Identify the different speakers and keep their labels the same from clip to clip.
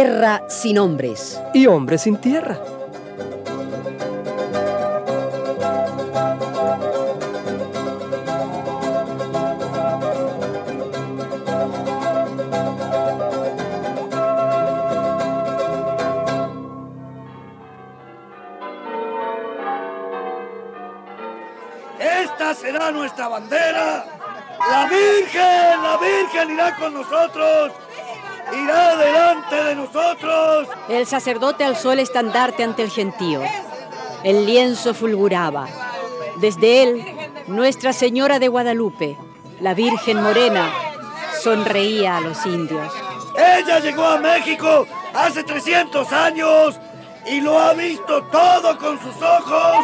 Speaker 1: Tierra sin hombres.
Speaker 2: Y hombres sin tierra.
Speaker 3: Esta será nuestra bandera. La Virgen, la Virgen irá con nosotros irá delante de nosotros.
Speaker 1: El sacerdote alzó el estandarte ante el gentío. El lienzo fulguraba. Desde él, Nuestra Señora de Guadalupe, la Virgen Morena, sonreía a los indios.
Speaker 3: Ella llegó a México hace 300 años y lo ha visto todo con sus ojos.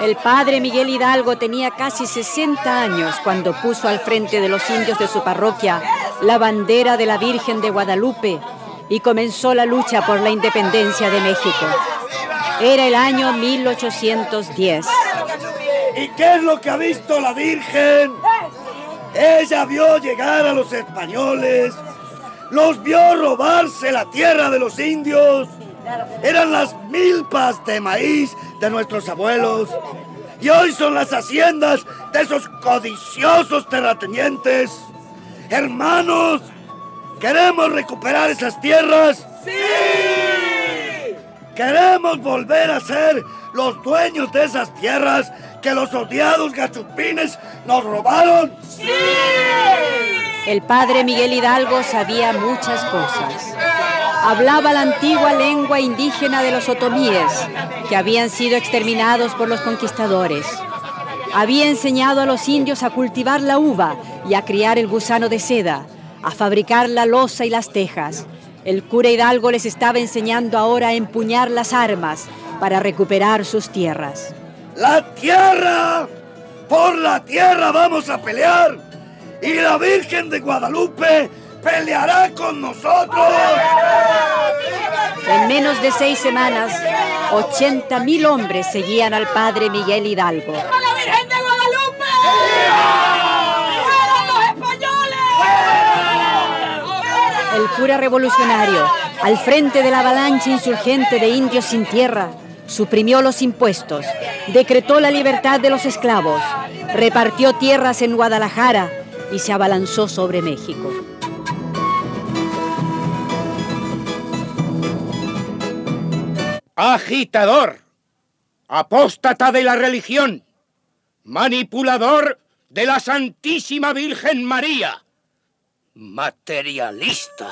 Speaker 1: El padre Miguel Hidalgo tenía casi 60 años cuando puso al frente de los indios de su parroquia la bandera de la Virgen de Guadalupe y comenzó la lucha por la independencia de México. Era el año 1810.
Speaker 3: ¿Y qué es lo que ha visto la Virgen? Ella vio llegar a los españoles, los vio robarse la tierra de los indios. Eran las milpas de maíz de nuestros abuelos. Y hoy son las haciendas de esos codiciosos terratenientes. Hermanos, ¿queremos recuperar esas tierras? ¡Sí! ¿Queremos volver a ser los dueños de esas tierras que los odiados gachupines nos robaron? ¡Sí!
Speaker 1: El padre Miguel Hidalgo sabía muchas cosas. Hablaba la antigua lengua indígena de los otomíes, que habían sido exterminados por los conquistadores. Había enseñado a los indios a cultivar la uva y a criar el gusano de seda, a fabricar la loza y las tejas. El cura Hidalgo les estaba enseñando ahora a empuñar las armas para recuperar sus tierras.
Speaker 3: ¡La tierra! ¡Por la tierra vamos a pelear! Y la Virgen de Guadalupe peleará con nosotros.
Speaker 1: En menos de seis semanas, 80 mil hombres seguían al padre Miguel Hidalgo.
Speaker 4: ¡A la Virgen de Guadalupe! los españoles!
Speaker 1: El cura revolucionario, al frente de la avalancha insurgente de indios sin tierra, suprimió los impuestos, decretó la libertad de los esclavos, repartió tierras en Guadalajara y se abalanzó sobre México.
Speaker 5: Agitador, apóstata de la religión, manipulador de la Santísima Virgen María, materialista.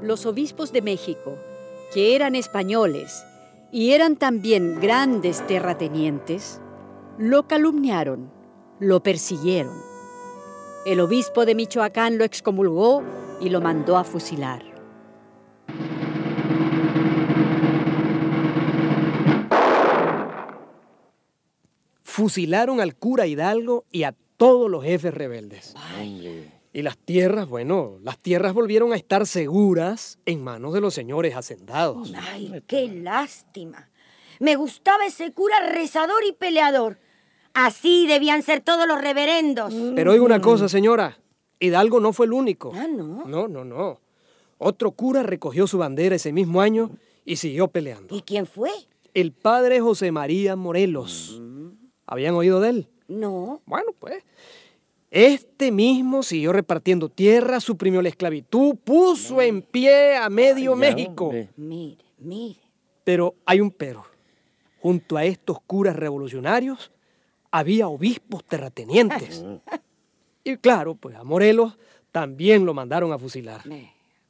Speaker 1: Los obispos de México, que eran españoles y eran también grandes terratenientes, lo calumniaron, lo persiguieron el obispo de Michoacán lo excomulgó y lo mandó a fusilar.
Speaker 2: Fusilaron al cura Hidalgo y a todos los jefes rebeldes. Y las tierras, bueno, las tierras volvieron a estar seguras en manos de los señores hacendados.
Speaker 6: Ay, qué lástima. Me gustaba ese cura rezador y peleador. Así debían ser todos los reverendos.
Speaker 2: Pero oiga una cosa, señora. Hidalgo no fue el único.
Speaker 6: Ah, no.
Speaker 2: No, no, no. Otro cura recogió su bandera ese mismo año y siguió peleando.
Speaker 6: ¿Y quién fue?
Speaker 2: El padre José María Morelos. ¿Habían oído de él?
Speaker 6: No.
Speaker 2: Bueno, pues. Este mismo siguió repartiendo tierra, suprimió la esclavitud, puso en pie a medio México.
Speaker 6: Mire, mire.
Speaker 2: Pero hay un pero. Junto a estos curas revolucionarios había obispos terratenientes. y claro, pues a Morelos también lo mandaron a fusilar.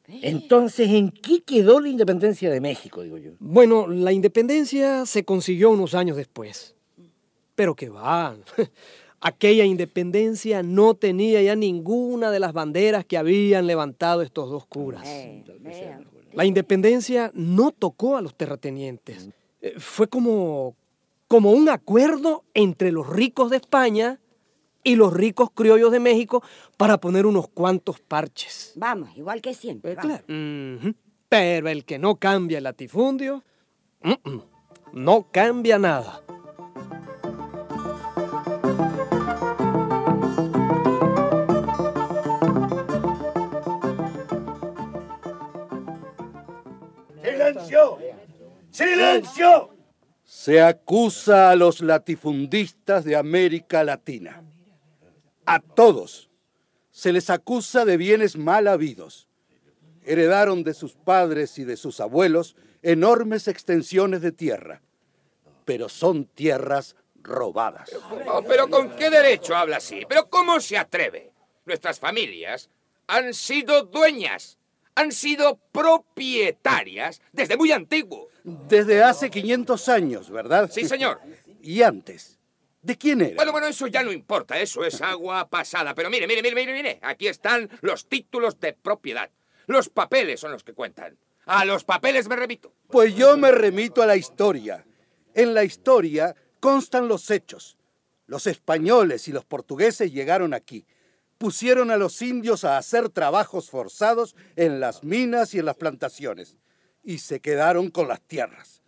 Speaker 3: Entonces, ¿en qué quedó la independencia de México, digo yo?
Speaker 2: Bueno, la independencia se consiguió unos años después. Pero que va. Aquella independencia no tenía ya ninguna de las banderas que habían levantado estos dos curas. La independencia no tocó a los terratenientes. Eh, Fue como, como un acuerdo entre los ricos de España y los ricos criollos de México para poner unos cuantos parches.
Speaker 6: Vamos, igual que siempre.
Speaker 2: Ujú. Pero el que no cambia el latifundio, mm, mm, no cambia nada.
Speaker 3: ¡Silencio! ¡Silencio!
Speaker 7: Se acusa a los latifundistas de América Latina. A todos se les acusa de bienes mal habidos. Heredaron de sus padres y de sus abuelos enormes extensiones de tierra, pero son tierras robadas.
Speaker 5: Oh, pero ¿con qué derecho habla así? ¿Pero cómo se atreve? Nuestras familias han sido dueñas, han sido propietarias desde muy antiguo.
Speaker 7: Desde hace 500 años, ¿verdad?
Speaker 5: Sí, señor.
Speaker 7: ¿Y antes? ¿De quién era?
Speaker 5: Bueno, bueno, eso ya no importa, eso es agua pasada. Pero mire, mire, mire, mire, mire, aquí están los títulos de propiedad. Los papeles son los que cuentan. A los papeles me remito.
Speaker 7: Pues yo me remito a la historia. En la historia constan los hechos. Los españoles y los portugueses llegaron aquí. Pusieron a los indios a hacer trabajos forzados en las minas y en las plantaciones. Y se quedaron con las tierras.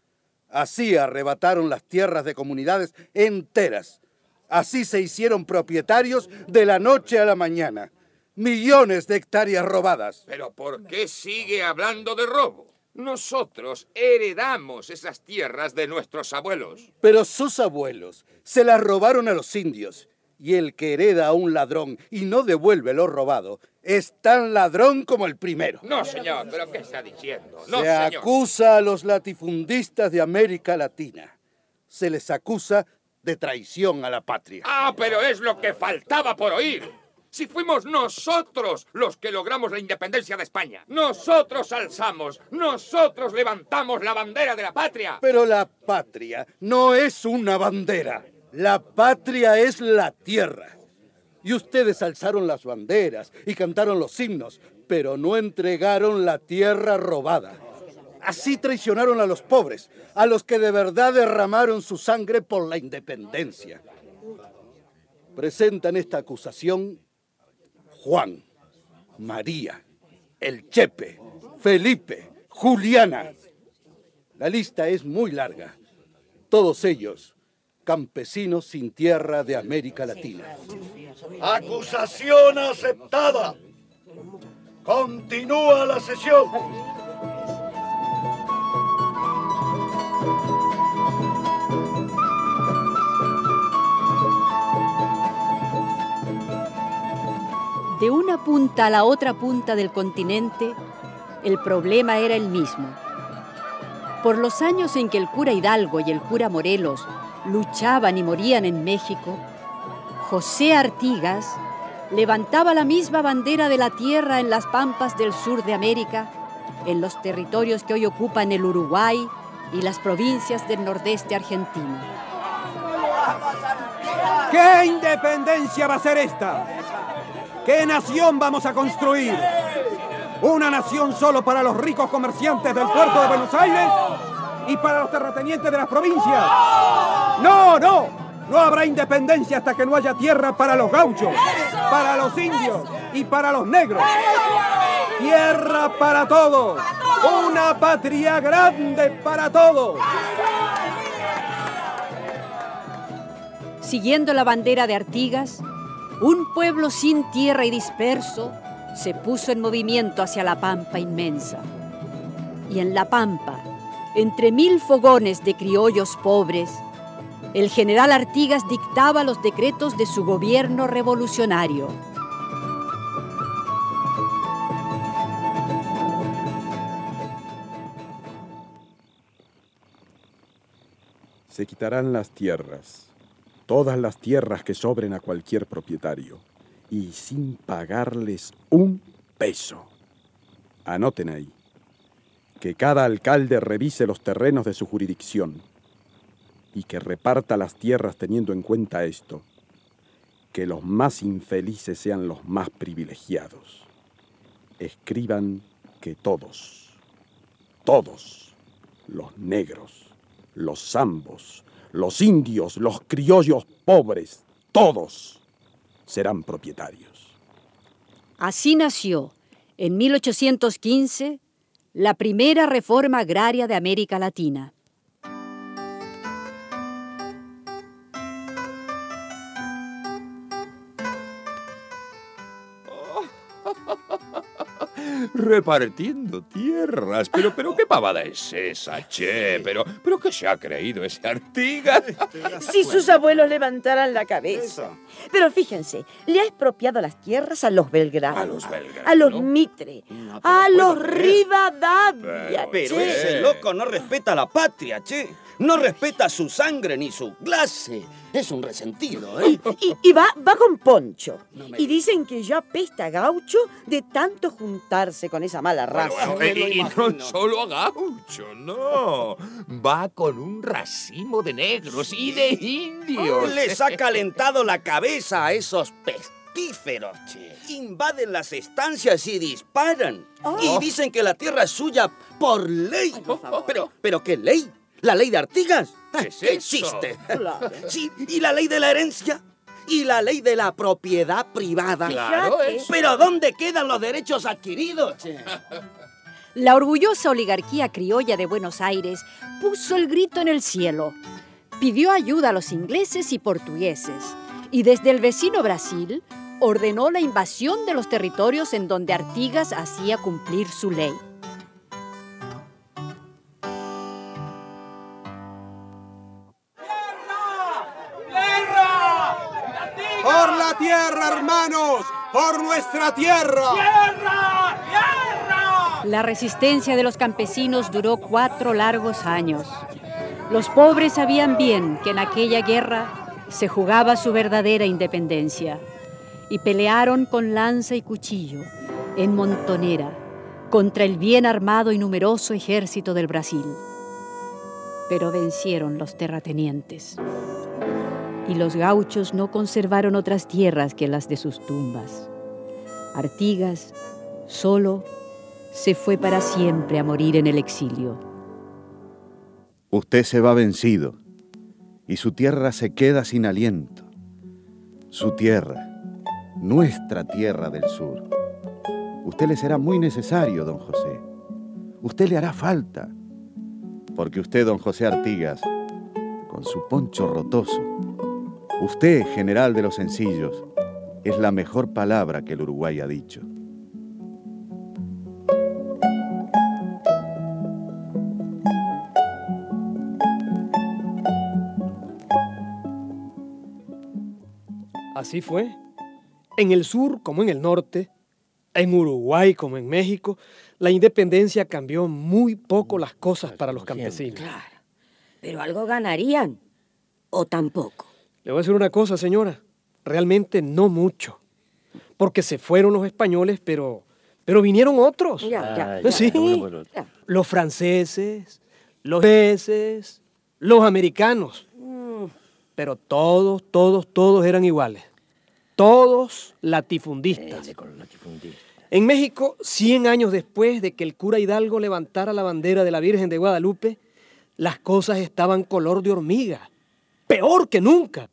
Speaker 7: Así arrebataron las tierras de comunidades enteras. Así se hicieron propietarios de la noche a la mañana. Millones de hectáreas robadas.
Speaker 5: Pero ¿por qué sigue hablando de robo? Nosotros heredamos esas tierras de nuestros abuelos.
Speaker 7: Pero sus abuelos se las robaron a los indios. Y el que hereda a un ladrón y no devuelve lo robado es tan ladrón como el primero.
Speaker 5: No, señor, pero ¿qué está diciendo? No,
Speaker 7: se
Speaker 5: señor.
Speaker 7: acusa a los latifundistas de América Latina. Se les acusa de traición a la patria.
Speaker 5: Ah, pero es lo que faltaba por oír. Si fuimos nosotros los que logramos la independencia de España. Nosotros alzamos, nosotros levantamos la bandera de la patria.
Speaker 7: Pero la patria no es una bandera. La patria es la tierra. Y ustedes alzaron las banderas y cantaron los himnos, pero no entregaron la tierra robada. Así traicionaron a los pobres, a los que de verdad derramaron su sangre por la independencia. Presentan esta acusación Juan, María, el Chepe, Felipe, Juliana. La lista es muy larga. Todos ellos campesinos sin tierra de América Latina.
Speaker 3: Acusación aceptada. Continúa la sesión.
Speaker 1: De una punta a la otra punta del continente, el problema era el mismo. Por los años en que el cura Hidalgo y el cura Morelos luchaban y morían en México, José Artigas levantaba la misma bandera de la tierra en las pampas del sur de América, en los territorios que hoy ocupan el Uruguay y las provincias del nordeste argentino.
Speaker 8: ¿Qué independencia va a ser esta? ¿Qué nación vamos a construir? ¿Una nación solo para los ricos comerciantes del puerto de Buenos Aires y para los terratenientes de las provincias? No, no, no habrá independencia hasta que no haya tierra para los gauchos, para los indios y para los negros. Tierra para todos, una patria grande para todos.
Speaker 1: Siguiendo la bandera de Artigas, un pueblo sin tierra y disperso se puso en movimiento hacia la pampa inmensa. Y en la pampa, entre mil fogones de criollos pobres, el general Artigas dictaba los decretos de su gobierno revolucionario.
Speaker 9: Se quitarán las tierras, todas las tierras que sobren a cualquier propietario, y sin pagarles un peso. Anoten ahí. Que cada alcalde revise los terrenos de su jurisdicción y que reparta las tierras teniendo en cuenta esto. Que los más infelices sean los más privilegiados. Escriban que todos, todos, los negros, los zambos, los indios, los criollos pobres, todos serán propietarios.
Speaker 1: Así nació, en 1815, la primera reforma agraria de América Latina.
Speaker 5: Repartiendo tierras. Pero, pero, ¿qué pavada es esa, che? Pero, pero, ¿qué se ha creído ese Artigas?
Speaker 10: Si sus abuelos levantaran la cabeza. Pero fíjense, le ha expropiado las tierras a los Belgrano.
Speaker 5: A los Belgrano.
Speaker 10: A los Mitre. a los Rivadavia.
Speaker 11: Pero
Speaker 10: che.
Speaker 11: ese loco no respeta la patria, che. No respeta su sangre ni su clase. Es un resentido, ¿eh?
Speaker 10: Y, y va, va con Poncho. y dicen que ya apesta a gaucho de tanto juntarse con esa mala raza.
Speaker 5: Bueno, y, y no solo a gaucho, no. Va con un racimo de negros y de indios.
Speaker 11: Les ha calentado la cabeza a esos pestíferos, che. Invaden las estancias y disparan. Y dicen que la tierra es suya por ley. Pero, pero ¿qué ley? ¿La ley de Artigas?
Speaker 5: ¿Qué es
Speaker 11: ¿Qué
Speaker 5: eso?
Speaker 11: chiste? Sí, ¿y la ley de la herencia? ¿Y la ley de la propiedad privada?
Speaker 5: Claro.
Speaker 11: ¿Pero dónde quedan los derechos adquiridos, che?
Speaker 1: La orgullosa oligarquía criolla de Buenos Aires puso el grito en el cielo. Pidió ayuda a los ingleses y portugueses. Y desde el vecino Brasil ordenó la invasión de los territorios en donde Artigas hacía cumplir su ley.
Speaker 8: ¡Por la tierra, hermanos! ¡Por nuestra tierra!
Speaker 1: La resistencia de los campesinos duró cuatro largos años. Los pobres sabían bien que en aquella guerra se jugaba su verdadera independencia y pelearon con lanza y cuchillo en Montonera contra el bien armado y numeroso ejército del Brasil. Pero vencieron los terratenientes y los gauchos no conservaron otras tierras que las de sus tumbas. Artigas, solo, se fue para siempre a morir en el exilio.
Speaker 12: Usted se va vencido y su tierra se queda sin aliento. Su tierra, nuestra tierra del sur. Usted le será muy necesario, don José. Usted le hará falta. Porque usted, don José Artigas, con su poncho rotoso, usted, general de los sencillos, es la mejor palabra que el Uruguay ha dicho.
Speaker 2: Así fue. En el sur como en el norte, en Uruguay como en México, la independencia cambió muy poco las cosas para los campesinos.
Speaker 6: Pero algo ganarían. O tampoco.
Speaker 2: Le voy a decir una cosa, señora. Realmente no mucho. Porque se fueron los españoles, pero, pero vinieron otros.
Speaker 6: Ya, ya, ya.
Speaker 2: Sí.
Speaker 6: Ya.
Speaker 2: Los franceses, los ingleses, los americanos.
Speaker 6: Mm.
Speaker 2: Pero todos, todos, todos eran iguales. Todos latifundistas. En México, 100 años después de que el cura Hidalgo levantara la bandera de la Virgen de Guadalupe, las cosas estaban color de hormiga. Peor que nunca.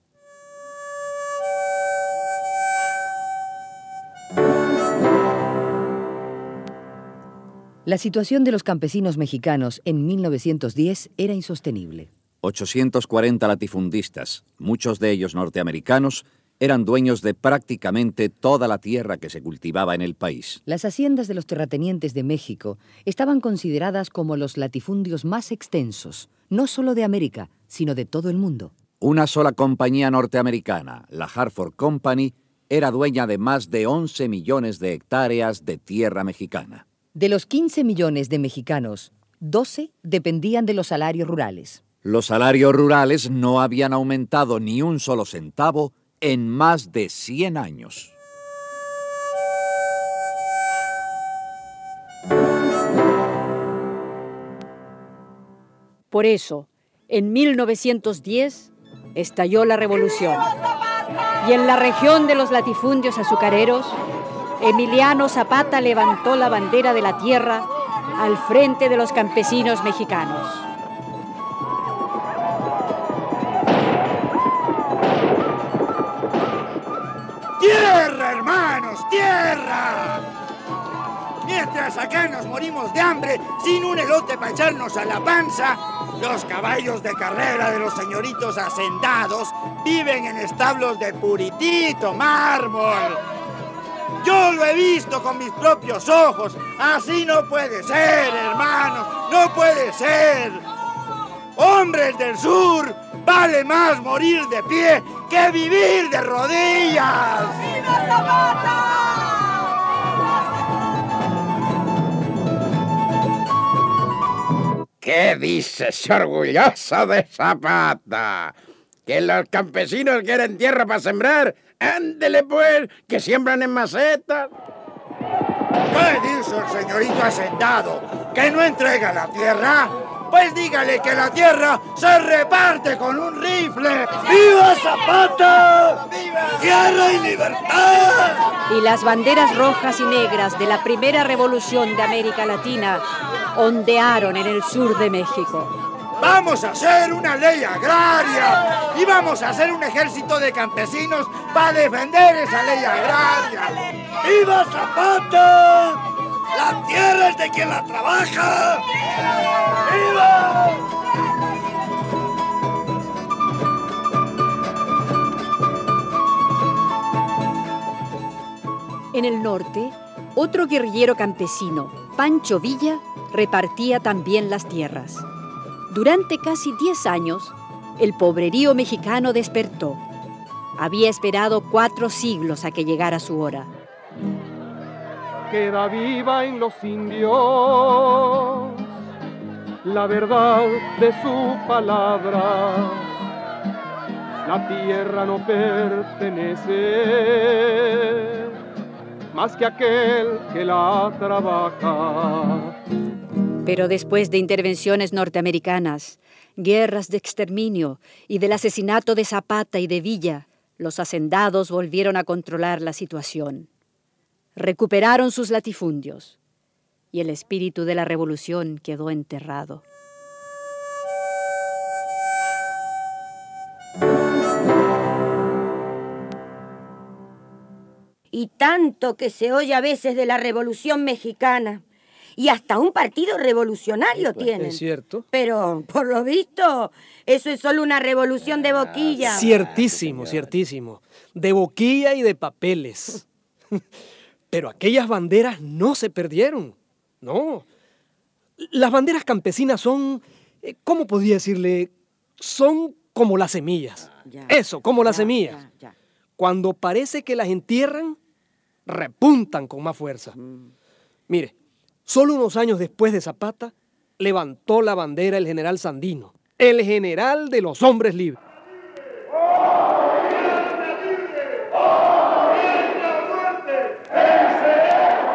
Speaker 13: La situación de los campesinos mexicanos en 1910 era insostenible.
Speaker 14: 840 latifundistas, muchos de ellos norteamericanos, eran dueños de prácticamente toda la tierra que se cultivaba en el país.
Speaker 13: Las haciendas de los terratenientes de México estaban consideradas como los latifundios más extensos, no solo de América, sino de todo el mundo.
Speaker 14: Una sola compañía norteamericana, la Hartford Company, era dueña de más de 11 millones de hectáreas de tierra mexicana.
Speaker 13: De los 15 millones de mexicanos, 12 dependían de los salarios rurales.
Speaker 14: Los salarios rurales no habían aumentado ni un solo centavo en más de 100 años.
Speaker 1: Por eso, en 1910 estalló la revolución. Y en la región de los latifundios azucareros, Emiliano Zapata levantó la bandera de la tierra al frente de los campesinos mexicanos.
Speaker 3: ¡Tierra, hermanos! ¡Tierra! Mientras acá nos morimos de hambre, sin un elote para echarnos a la panza, los caballos de carrera de los señoritos hacendados viven en establos de puritito mármol. Yo lo he visto con mis propios ojos. Así no puede ser, hermanos. No puede ser. Hombres del sur, vale más morir de pie que vivir de rodillas. ¡Viva Zapata!
Speaker 15: ¿Qué dices, orgulloso de Zapata? ¿Que los campesinos quieren tierra para sembrar? Ándele pues, que siembran en macetas.
Speaker 3: ¿Qué dice el señorito hacendado? ¿Que no entrega la tierra? Pues dígale que la tierra se reparte con un rifle. ¡Viva Zapata! ¡Viva! ¡Tierra y libertad!
Speaker 1: Y las banderas rojas y negras de la primera revolución de América Latina ondearon en el sur de México.
Speaker 3: Vamos a hacer una ley agraria y vamos a hacer un ejército de campesinos para defender esa ley agraria. ¡Viva Zapata! La tierra es de quien la trabaja. ¡Viva!
Speaker 1: En el norte, otro guerrillero campesino, Pancho Villa, repartía también las tierras. Durante casi 10 años, el pobrerío mexicano despertó. Había esperado cuatro siglos a que llegara su hora.
Speaker 8: Queda viva en los indios la verdad de su palabra. La tierra no pertenece más que aquel que la trabaja.
Speaker 1: Pero después de intervenciones norteamericanas, guerras de exterminio y del asesinato de Zapata y de Villa, los hacendados volvieron a controlar la situación. Recuperaron sus latifundios y el espíritu de la revolución quedó enterrado.
Speaker 6: Y tanto que se oye a veces de la revolución mexicana y hasta un partido revolucionario tienen.
Speaker 2: Es cierto.
Speaker 6: Pero, por lo visto, eso es solo una revolución de boquilla.
Speaker 2: Ciertísimo, ciertísimo. De boquilla y de papeles. Pero aquellas banderas no se perdieron. No. Las banderas campesinas son, eh, ¿cómo podría decirle? Son como las semillas. Eso, como las semillas. Cuando parece que las entierran, repuntan con más fuerza. Mire, Solo unos años después de Zapata, levantó la bandera el general Sandino, el general de los hombres libres.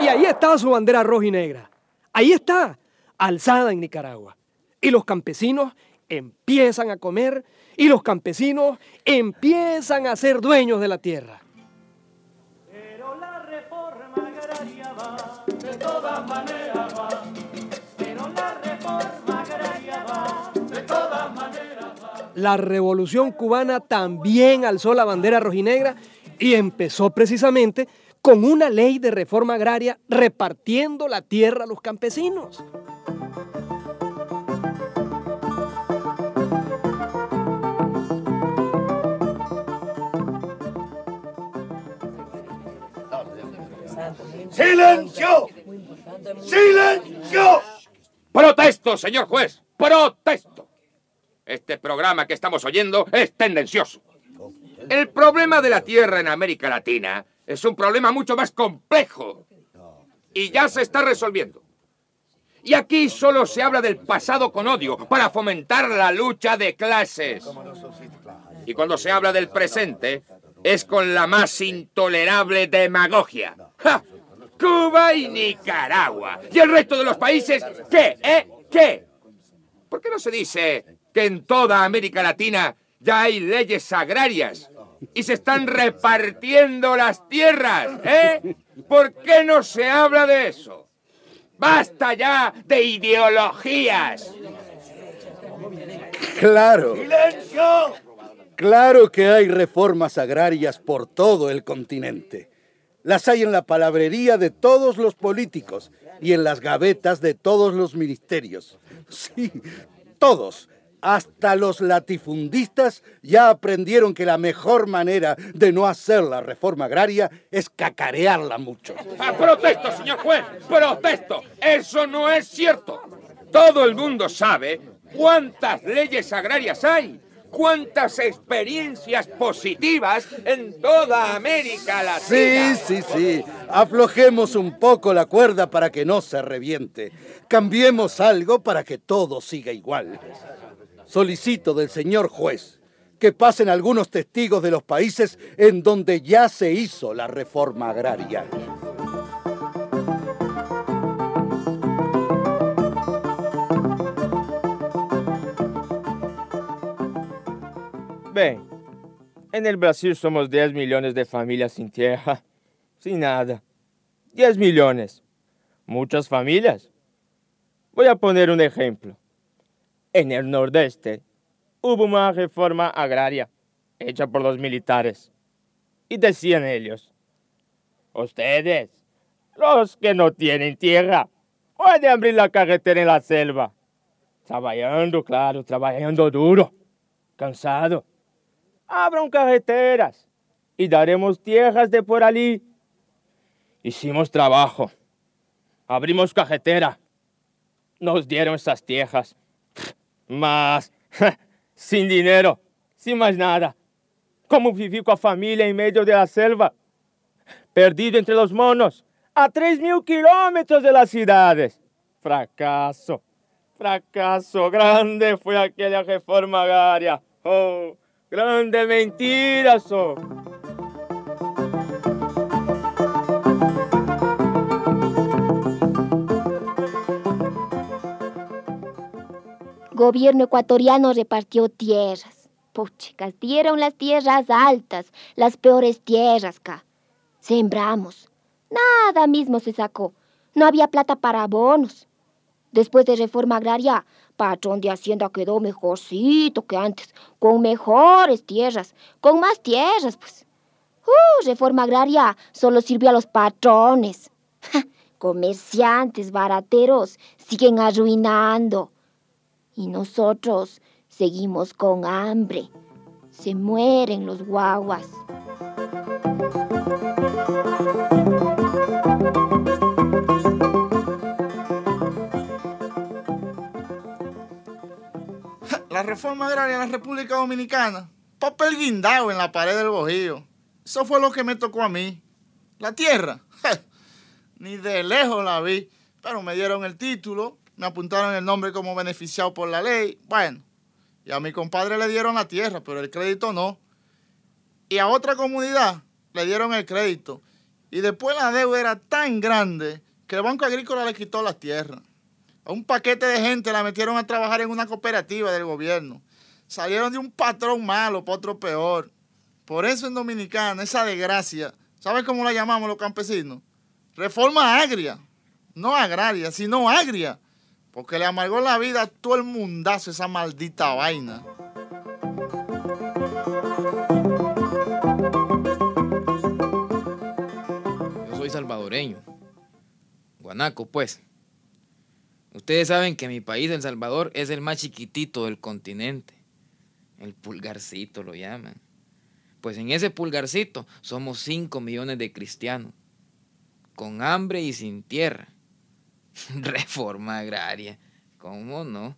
Speaker 2: Y ahí estaba su bandera roja y negra. Ahí está, alzada en Nicaragua. Y los campesinos empiezan a comer y los campesinos empiezan a ser dueños de la tierra.
Speaker 16: de todas maneras La
Speaker 2: revolución cubana también alzó la bandera rojinegra y empezó precisamente con una ley de reforma agraria repartiendo la tierra a los campesinos.
Speaker 3: ¡Silencio! ¡Silencio!
Speaker 5: Protesto, señor juez. Protesto. Este programa que estamos oyendo es tendencioso. El problema de la tierra en América Latina es un problema mucho más complejo. Y ya se está resolviendo. Y aquí solo se habla del pasado con odio para fomentar la lucha de clases. Y cuando se habla del presente es con la más intolerable demagogia. ¡Ja! Cuba y Nicaragua. ¿Y el resto de los países qué? ¿Eh? ¿Qué? ¿Por qué no se dice que en toda América Latina ya hay leyes agrarias y se están repartiendo las tierras? ¿Eh? ¿Por qué no se habla de eso? ¡Basta ya de ideologías!
Speaker 7: Claro.
Speaker 3: ¡Silencio!
Speaker 7: Claro que hay reformas agrarias por todo el continente. Las hay en la palabrería de todos los políticos y en las gavetas de todos los ministerios. Sí, todos. Hasta los latifundistas ya aprendieron que la mejor manera de no hacer la reforma agraria es cacarearla mucho.
Speaker 5: Ah, protesto, señor juez, protesto. Eso no es cierto. Todo el mundo sabe cuántas leyes agrarias hay, cuántas experiencias positivas en toda América
Speaker 7: Sí,
Speaker 5: Latina.
Speaker 7: sí, sí. Aflojemos un poco la cuerda para que no se reviente. Cambiemos algo para que todo siga igual. Solicito del señor juez que pasen algunos testigos de los países en donde ya se hizo la reforma agraria.
Speaker 17: Bem, en el Brasil somos 10 millones de familias sin tierra, sin nada. 10 millones. Muchas familias. Voy a poner un ejemplo. En el Nordeste hubo una reforma agraria hecha por los militares. Y decían ellos, ustedes, los que no tienen tierra, pueden abrir la carretera en la selva. Trabajando, claro, trabajando duro, cansado. Abran carreteras y daremos tierras de por allí. Hicimos trabajo. Abrimos carretera. Nos dieron esas tierras. Mas, sin dinero, sin más nada. Como viví con la familia en medio de la selva. Perdido entre los monos, a tres mil kilómetros de las ciudades. Fracaso, fracaso grande fue aquella reforma agraria. Oh, grande mentira, so.
Speaker 18: Gobierno ecuatoriano repartió tierras. Puchicas, dieron las tierras altas, las peores tierras, ca. Sembramos. Nada mismo se sacó. No había plata para abonos. Después de reforma agraria, patrón de Hacienda quedó mejorcito que antes, con mejores tierras, con más tierras, pues. Uh, reforma agraria solo sirvió a los patrones. Comerciantes, barateros, siguen arruinando. Y nosotros seguimos con hambre. Se mueren los guaguas.
Speaker 19: La reforma agraria en la República Dominicana. Papel guindado en la pared del bojío. Eso fue lo que me tocó a mí. La tierra. Ni de lejos la vi. Pero me dieron el título, me apuntaron el nombre como beneficiado por la ley. Bueno, y a mi compadre le dieron la tierra, pero el crédito no. Y a otra comunidad le dieron el crédito. Y después la deuda era tan grande que el Banco Agrícola le quitó las tierras. A un paquete de gente la metieron a trabajar en una cooperativa del gobierno. Salieron de un patrón malo para otro peor. Por eso en Dominicana, esa desgracia, ¿sabes cómo la llamamos los campesinos? Reforma agria. No agraria, sino agria. Porque le amargó la vida a todo el mundazo esa maldita vaina.
Speaker 20: Yo soy salvadoreño. Guanaco, pues. Ustedes saben que mi país, El Salvador, es el más chiquitito del continente. El pulgarcito lo llaman. Pues en ese pulgarcito somos 5 millones de cristianos. Con hambre y sin tierra. Reforma agraria. ¿Cómo no?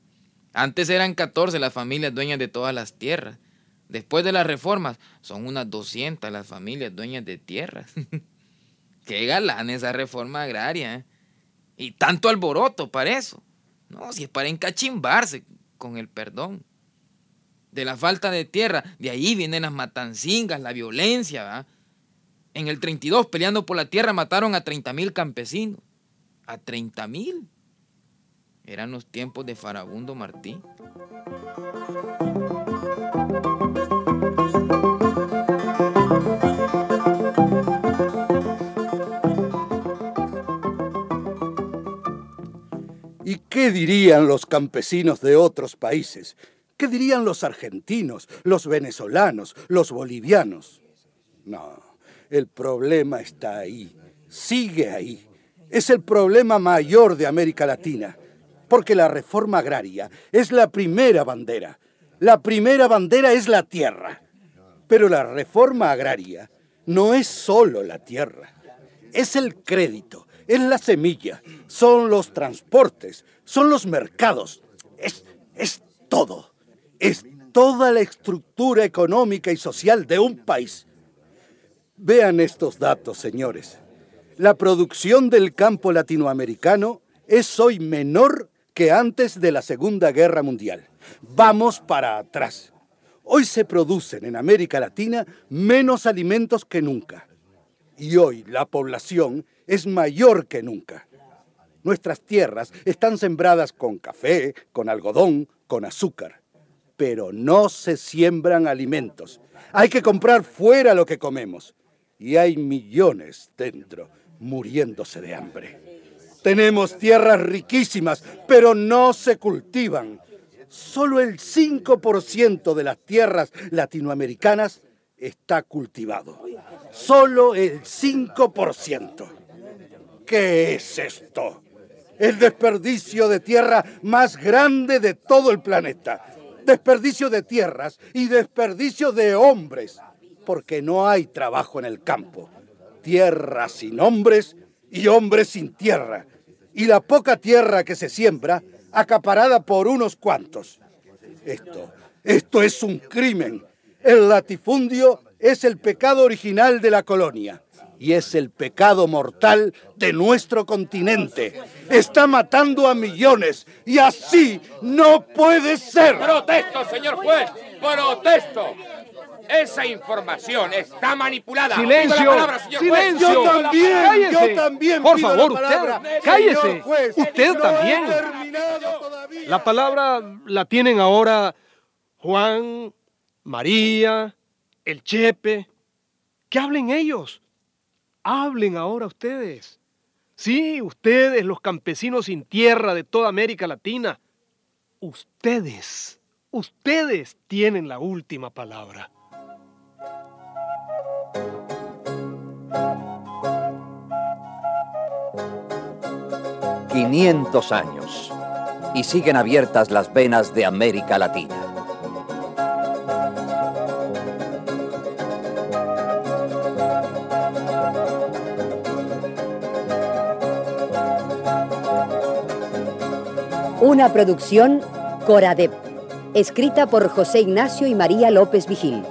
Speaker 20: Antes eran 14 las familias dueñas de todas las tierras. Después de las reformas, son unas 200 las familias dueñas de tierras. Qué galán esa reforma agraria. ¿eh? Y tanto alboroto para eso. No, si es para encachimbarse con el perdón. De la falta de tierra, de ahí vienen las matancingas, la violencia. En el 32, peleando por la tierra, mataron a 30 mil campesinos. A 30 mil. Eran los tiempos de Farabundo Martí.
Speaker 7: ¿Y qué dirían los campesinos de otros países? ¿Qué dirían los argentinos, los venezolanos, los bolivianos? No, el problema está ahí, sigue ahí. Es el problema mayor de América Latina, porque la reforma agraria es la primera bandera. La primera bandera es la tierra. Pero la reforma agraria no es solo la tierra, es el crédito, es la semilla, son los transportes, son los mercados, es, es todo, es toda la estructura económica y social de un país. Vean estos datos, señores. La producción del campo latinoamericano es hoy menor que antes de la Segunda Guerra Mundial. Vamos para atrás. Hoy se producen en América Latina menos alimentos que nunca. Y hoy la población es mayor que nunca. Nuestras tierras están sembradas con café, con algodón, con azúcar. Pero no se siembran alimentos. Hay que comprar fuera lo que comemos. Y hay millones dentro muriéndose de hambre. Tenemos tierras riquísimas, pero no se cultivan. Solo el 5% de las tierras latinoamericanas está cultivado. Solo el 5%. ¿Qué es esto? El desperdicio de tierra más grande de todo el planeta. Desperdicio de tierras y desperdicio de hombres, porque no hay trabajo en el campo. Tierra sin hombres y hombres sin tierra. Y la poca tierra que se siembra acaparada por unos cuantos. Esto, esto es un crimen. El latifundio es el pecado original de la colonia y es el pecado mortal de nuestro continente. Está matando a millones y así no puede ser.
Speaker 5: Protesto, señor juez, protesto. Esa información está manipulada.
Speaker 2: Silencio,
Speaker 5: palabra,
Speaker 2: silencio.
Speaker 7: Yo también,
Speaker 2: Cállese.
Speaker 7: yo también
Speaker 2: Por favor, usted, cállese. Usted
Speaker 7: no
Speaker 2: también. La palabra la tienen ahora Juan, María, el Chepe. Que hablen ellos. Hablen ahora ustedes. Sí, ustedes, los campesinos sin tierra de toda América Latina. Ustedes, ustedes tienen la última palabra.
Speaker 14: 500 años y siguen abiertas las venas de América Latina.
Speaker 13: Una producción Coradep, escrita por José Ignacio y María López Vigil.